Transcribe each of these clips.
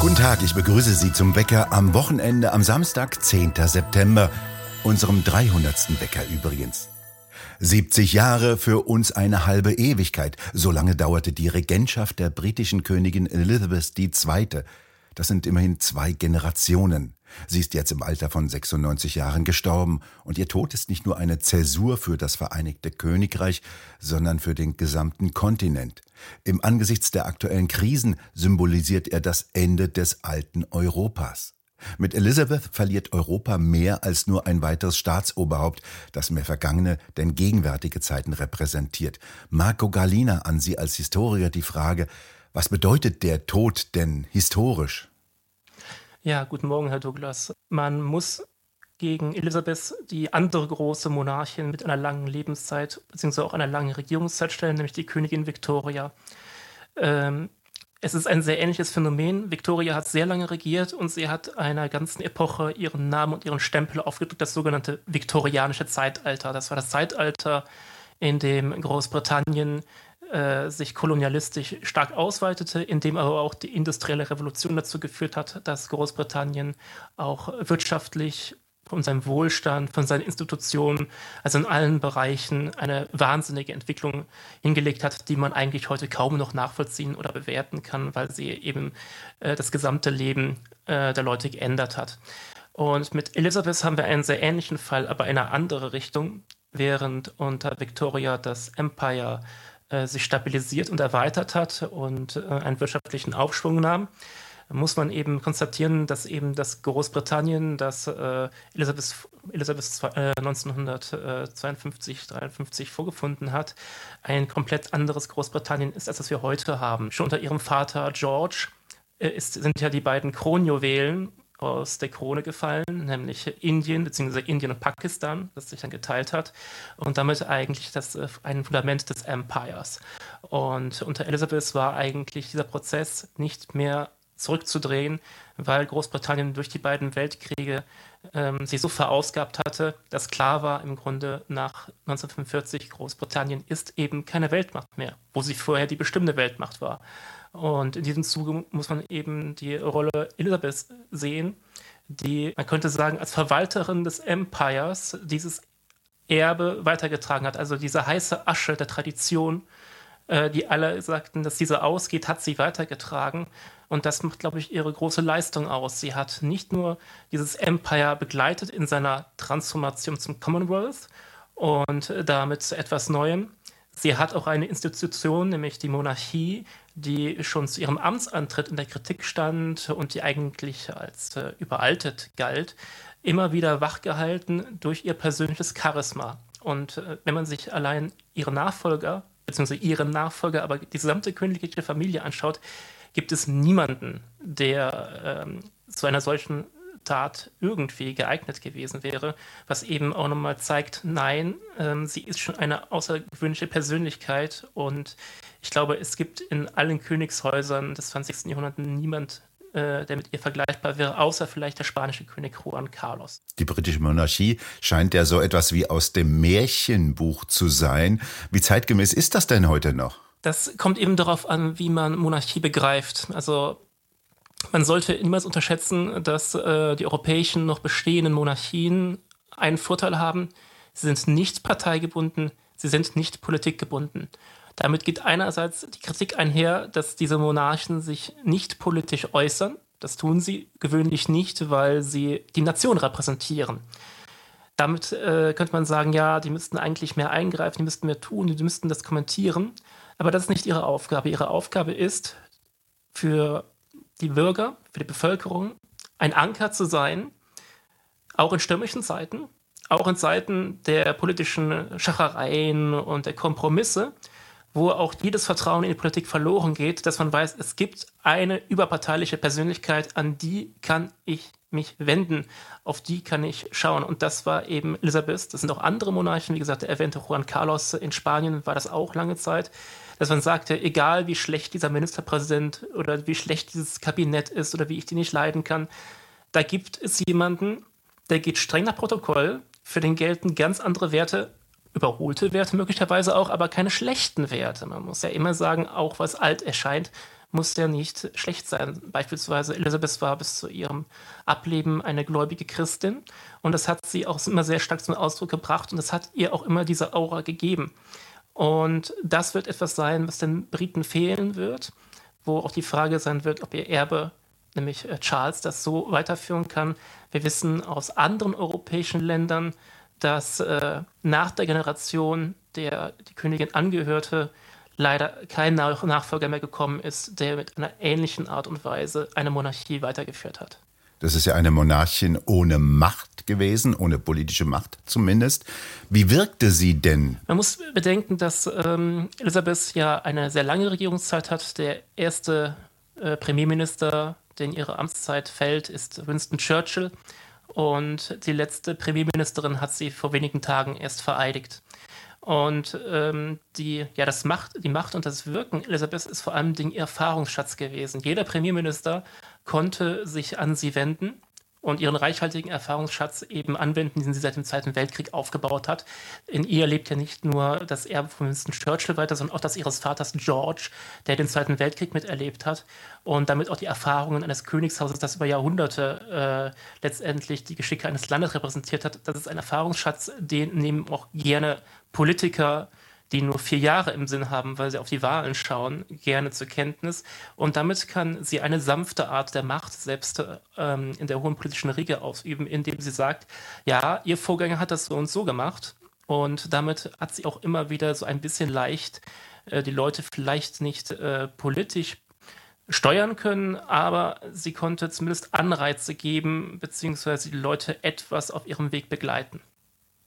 Guten Tag, ich begrüße Sie zum Wecker am Wochenende am Samstag, 10. September, unserem 300. Wecker übrigens. 70 Jahre für uns eine halbe Ewigkeit. So lange dauerte die Regentschaft der britischen Königin Elizabeth II. Das sind immerhin zwei Generationen. Sie ist jetzt im Alter von 96 Jahren gestorben und ihr Tod ist nicht nur eine Zäsur für das Vereinigte Königreich, sondern für den gesamten Kontinent. Im Angesichts der aktuellen Krisen symbolisiert er das Ende des alten Europas. Mit Elizabeth verliert Europa mehr als nur ein weiteres Staatsoberhaupt, das mehr vergangene denn gegenwärtige Zeiten repräsentiert. Marco Galina an Sie als Historiker die Frage, was bedeutet der Tod denn historisch? Ja, guten Morgen, Herr Douglas. Man muss gegen Elisabeth die andere große Monarchin mit einer langen Lebenszeit beziehungsweise auch einer langen Regierungszeit stellen, nämlich die Königin Victoria. Ähm, es ist ein sehr ähnliches Phänomen. Victoria hat sehr lange regiert und sie hat einer ganzen Epoche ihren Namen und ihren Stempel aufgedrückt, das sogenannte viktorianische Zeitalter. Das war das Zeitalter, in dem Großbritannien äh, sich kolonialistisch stark ausweitete, indem aber auch die industrielle Revolution dazu geführt hat, dass Großbritannien auch wirtschaftlich von seinem Wohlstand, von seinen Institutionen, also in allen Bereichen eine wahnsinnige Entwicklung hingelegt hat, die man eigentlich heute kaum noch nachvollziehen oder bewerten kann, weil sie eben äh, das gesamte Leben äh, der Leute geändert hat. Und mit Elizabeth haben wir einen sehr ähnlichen Fall, aber in eine andere Richtung, während unter Victoria das Empire äh, sich stabilisiert und erweitert hat und äh, einen wirtschaftlichen Aufschwung nahm, muss man eben konstatieren, dass eben das Großbritannien, das äh, Elisabeth, Elisabeth äh, 1952, 53 vorgefunden hat, ein komplett anderes Großbritannien ist, als das wir heute haben. Schon unter ihrem Vater George äh, ist, sind ja die beiden Kronjuwelen aus der Krone gefallen, nämlich Indien bzw. Indien und Pakistan, das sich dann geteilt hat und damit eigentlich das äh, ein Fundament des Empires. Und unter Elizabeth war eigentlich dieser Prozess nicht mehr zurückzudrehen, weil Großbritannien durch die beiden Weltkriege ähm, sich so verausgabt hatte, dass klar war im Grunde nach 1945, Großbritannien ist eben keine Weltmacht mehr, wo sie vorher die bestimmte Weltmacht war. Und in diesem Zuge muss man eben die Rolle Elisabeth sehen, die, man könnte sagen, als Verwalterin des Empires dieses Erbe weitergetragen hat. Also diese heiße Asche der Tradition, äh, die alle sagten, dass diese ausgeht, hat sie weitergetragen. Und das macht, glaube ich, ihre große Leistung aus. Sie hat nicht nur dieses Empire begleitet in seiner Transformation zum Commonwealth und damit zu etwas Neuem. Sie hat auch eine Institution, nämlich die Monarchie, die schon zu ihrem Amtsantritt in der Kritik stand und die eigentlich als äh, überaltet galt, immer wieder wachgehalten durch ihr persönliches Charisma. Und äh, wenn man sich allein ihre Nachfolger, beziehungsweise ihren Nachfolger, aber die gesamte königliche Familie anschaut, gibt es niemanden, der ähm, zu einer solchen Tat irgendwie geeignet gewesen wäre, was eben auch nochmal zeigt, nein, ähm, sie ist schon eine außergewöhnliche Persönlichkeit und ich glaube, es gibt in allen Königshäusern des 20. Jahrhunderts niemand, äh, der mit ihr vergleichbar wäre, außer vielleicht der spanische König Juan Carlos. Die britische Monarchie scheint ja so etwas wie aus dem Märchenbuch zu sein. Wie zeitgemäß ist das denn heute noch? Das kommt eben darauf an, wie man Monarchie begreift. Also man sollte niemals unterschätzen, dass äh, die europäischen noch bestehenden Monarchien einen Vorteil haben. Sie sind nicht parteigebunden, sie sind nicht politikgebunden. Damit geht einerseits die Kritik einher, dass diese Monarchen sich nicht politisch äußern. Das tun sie gewöhnlich nicht, weil sie die Nation repräsentieren. Damit äh, könnte man sagen, ja, die müssten eigentlich mehr eingreifen, die müssten mehr tun, die müssten das kommentieren. Aber das ist nicht ihre Aufgabe. Ihre Aufgabe ist, für die Bürger, für die Bevölkerung ein Anker zu sein, auch in stürmischen Zeiten, auch in Zeiten der politischen Schachereien und der Kompromisse, wo auch jedes Vertrauen in die Politik verloren geht, dass man weiß, es gibt eine überparteiliche Persönlichkeit, an die kann ich mich wenden, auf die kann ich schauen. Und das war eben Elisabeth. Das sind auch andere Monarchen, wie gesagt, der erwähnte Juan Carlos in Spanien war das auch lange Zeit dass man sagte, egal wie schlecht dieser Ministerpräsident oder wie schlecht dieses Kabinett ist oder wie ich die nicht leiden kann, da gibt es jemanden, der geht streng nach Protokoll, für den gelten ganz andere Werte, überholte Werte möglicherweise auch, aber keine schlechten Werte. Man muss ja immer sagen, auch was alt erscheint, muss ja nicht schlecht sein. Beispielsweise Elisabeth war bis zu ihrem Ableben eine gläubige Christin und das hat sie auch immer sehr stark zum Ausdruck gebracht und das hat ihr auch immer diese Aura gegeben. Und das wird etwas sein, was den Briten fehlen wird, wo auch die Frage sein wird, ob ihr Erbe, nämlich äh, Charles, das so weiterführen kann. Wir wissen aus anderen europäischen Ländern, dass äh, nach der Generation, der die Königin angehörte, leider kein Nachfolger mehr gekommen ist, der mit einer ähnlichen Art und Weise eine Monarchie weitergeführt hat. Das ist ja eine Monarchin ohne Macht gewesen, ohne politische Macht zumindest. Wie wirkte sie denn? Man muss bedenken, dass ähm, Elisabeth ja eine sehr lange Regierungszeit hat. Der erste äh, Premierminister, der in ihre Amtszeit fällt, ist Winston Churchill. Und die letzte Premierministerin hat sie vor wenigen Tagen erst vereidigt. Und ähm, die, ja, das Macht, die Macht und das Wirken Elisabeth ist vor allem den Erfahrungsschatz gewesen. Jeder Premierminister konnte sich an sie wenden und ihren reichhaltigen Erfahrungsschatz eben anwenden, den sie seit dem Zweiten Weltkrieg aufgebaut hat. In ihr lebt ja nicht nur das Erbe von Winston Churchill weiter, sondern auch das ihres Vaters George, der den Zweiten Weltkrieg miterlebt hat und damit auch die Erfahrungen eines Königshauses, das über Jahrhunderte äh, letztendlich die Geschicke eines Landes repräsentiert hat. Das ist ein Erfahrungsschatz, den nehmen auch gerne Politiker die nur vier Jahre im Sinn haben, weil sie auf die Wahlen schauen, gerne zur Kenntnis. Und damit kann sie eine sanfte Art der Macht selbst ähm, in der hohen politischen Riege ausüben, indem sie sagt, ja, ihr Vorgänger hat das so und so gemacht. Und damit hat sie auch immer wieder so ein bisschen leicht äh, die Leute vielleicht nicht äh, politisch steuern können, aber sie konnte zumindest Anreize geben, beziehungsweise die Leute etwas auf ihrem Weg begleiten.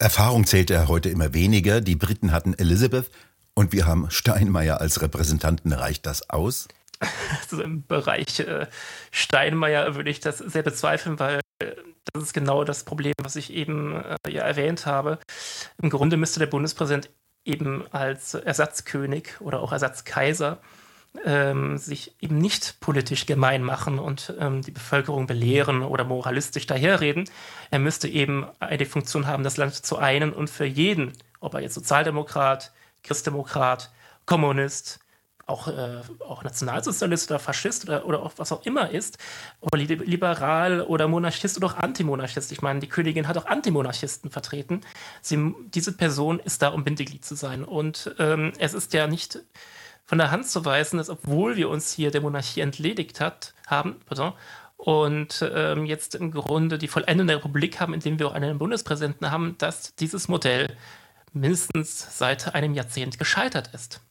Erfahrung zählt er heute immer weniger. Die Briten hatten Elizabeth und wir haben Steinmeier als Repräsentanten. Reicht das aus? Also Im Bereich äh, Steinmeier würde ich das sehr bezweifeln, weil äh, das ist genau das Problem, was ich eben äh, ja erwähnt habe. Im Grunde müsste der Bundespräsident eben als Ersatzkönig oder auch Ersatzkaiser ähm, sich eben nicht politisch gemein machen und ähm, die Bevölkerung belehren oder moralistisch daherreden. Er müsste eben eine Funktion haben, das Land zu einen und für jeden, ob er jetzt Sozialdemokrat, Christdemokrat, Kommunist, auch, äh, auch Nationalsozialist oder Faschist oder, oder auch was auch immer ist, oder liberal oder Monarchist oder auch Antimonarchist. Ich meine, die Königin hat auch Antimonarchisten vertreten. Sie, diese Person ist da, um Bindeglied zu sein. Und ähm, es ist ja nicht von der Hand zu weisen, dass obwohl wir uns hier der Monarchie entledigt hat, haben pardon, und ähm, jetzt im Grunde die Vollendung der Republik haben, indem wir auch einen Bundespräsidenten haben, dass dieses Modell mindestens seit einem Jahrzehnt gescheitert ist.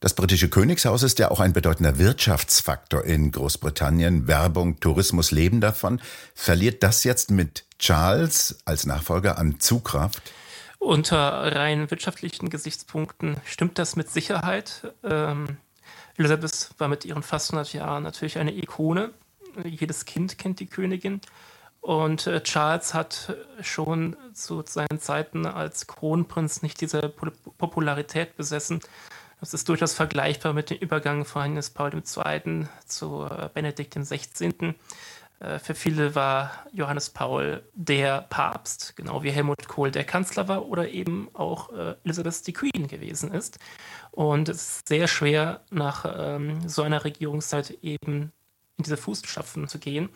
Das britische Königshaus ist ja auch ein bedeutender Wirtschaftsfaktor in Großbritannien. Werbung, Tourismus leben davon. Verliert das jetzt mit Charles als Nachfolger an Zugkraft? Unter rein wirtschaftlichen Gesichtspunkten stimmt das mit Sicherheit. Ähm, Elisabeth war mit ihren fast 100 Jahren natürlich eine Ikone. Jedes Kind kennt die Königin. Und äh, Charles hat schon zu seinen Zeiten als Kronprinz nicht diese Popularität besessen. Das ist durchaus vergleichbar mit dem Übergang von Johannes Paul II. zu äh, Benedikt XVI. Äh, für viele war Johannes Paul der Papst, genau wie Helmut Kohl der Kanzler war oder eben auch äh, Elizabeth die Queen gewesen ist. Und es ist sehr schwer, nach ähm, so einer Regierungszeit eben in diese Fußstapfen zu gehen.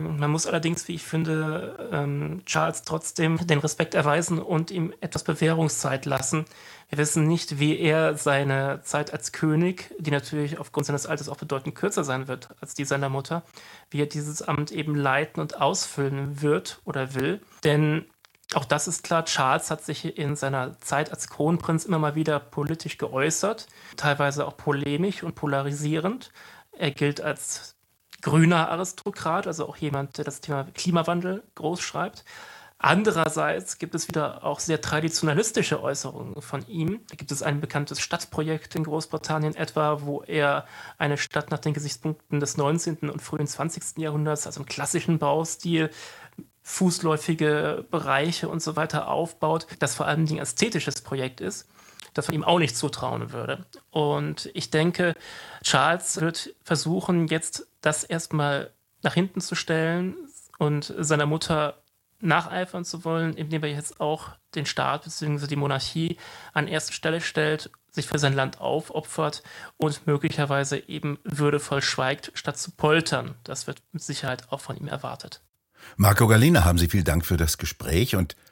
Man muss allerdings, wie ich finde, ähm, Charles trotzdem den Respekt erweisen und ihm etwas Bewährungszeit lassen. Wir wissen nicht, wie er seine Zeit als König, die natürlich aufgrund seines Alters auch bedeutend kürzer sein wird als die seiner Mutter, wie er dieses Amt eben leiten und ausfüllen wird oder will. Denn auch das ist klar, Charles hat sich in seiner Zeit als Kronprinz immer mal wieder politisch geäußert, teilweise auch polemisch und polarisierend. Er gilt als grüner Aristokrat, also auch jemand, der das Thema Klimawandel groß schreibt. Andererseits gibt es wieder auch sehr traditionalistische Äußerungen von ihm. Da gibt es ein bekanntes Stadtprojekt in Großbritannien etwa, wo er eine Stadt nach den Gesichtspunkten des 19. und frühen 20. Jahrhunderts, also im klassischen Baustil, fußläufige Bereiche und so weiter aufbaut, das vor allem ein ästhetisches Projekt ist das man ihm auch nicht zutrauen würde. Und ich denke, Charles wird versuchen, jetzt das erstmal nach hinten zu stellen und seiner Mutter nacheifern zu wollen, indem er jetzt auch den Staat bzw. die Monarchie an erste Stelle stellt sich für sein Land aufopfert und möglicherweise eben würdevoll schweigt, statt zu poltern. Das wird mit Sicherheit auch von ihm erwartet. Marco Galina, haben Sie vielen Dank für das Gespräch und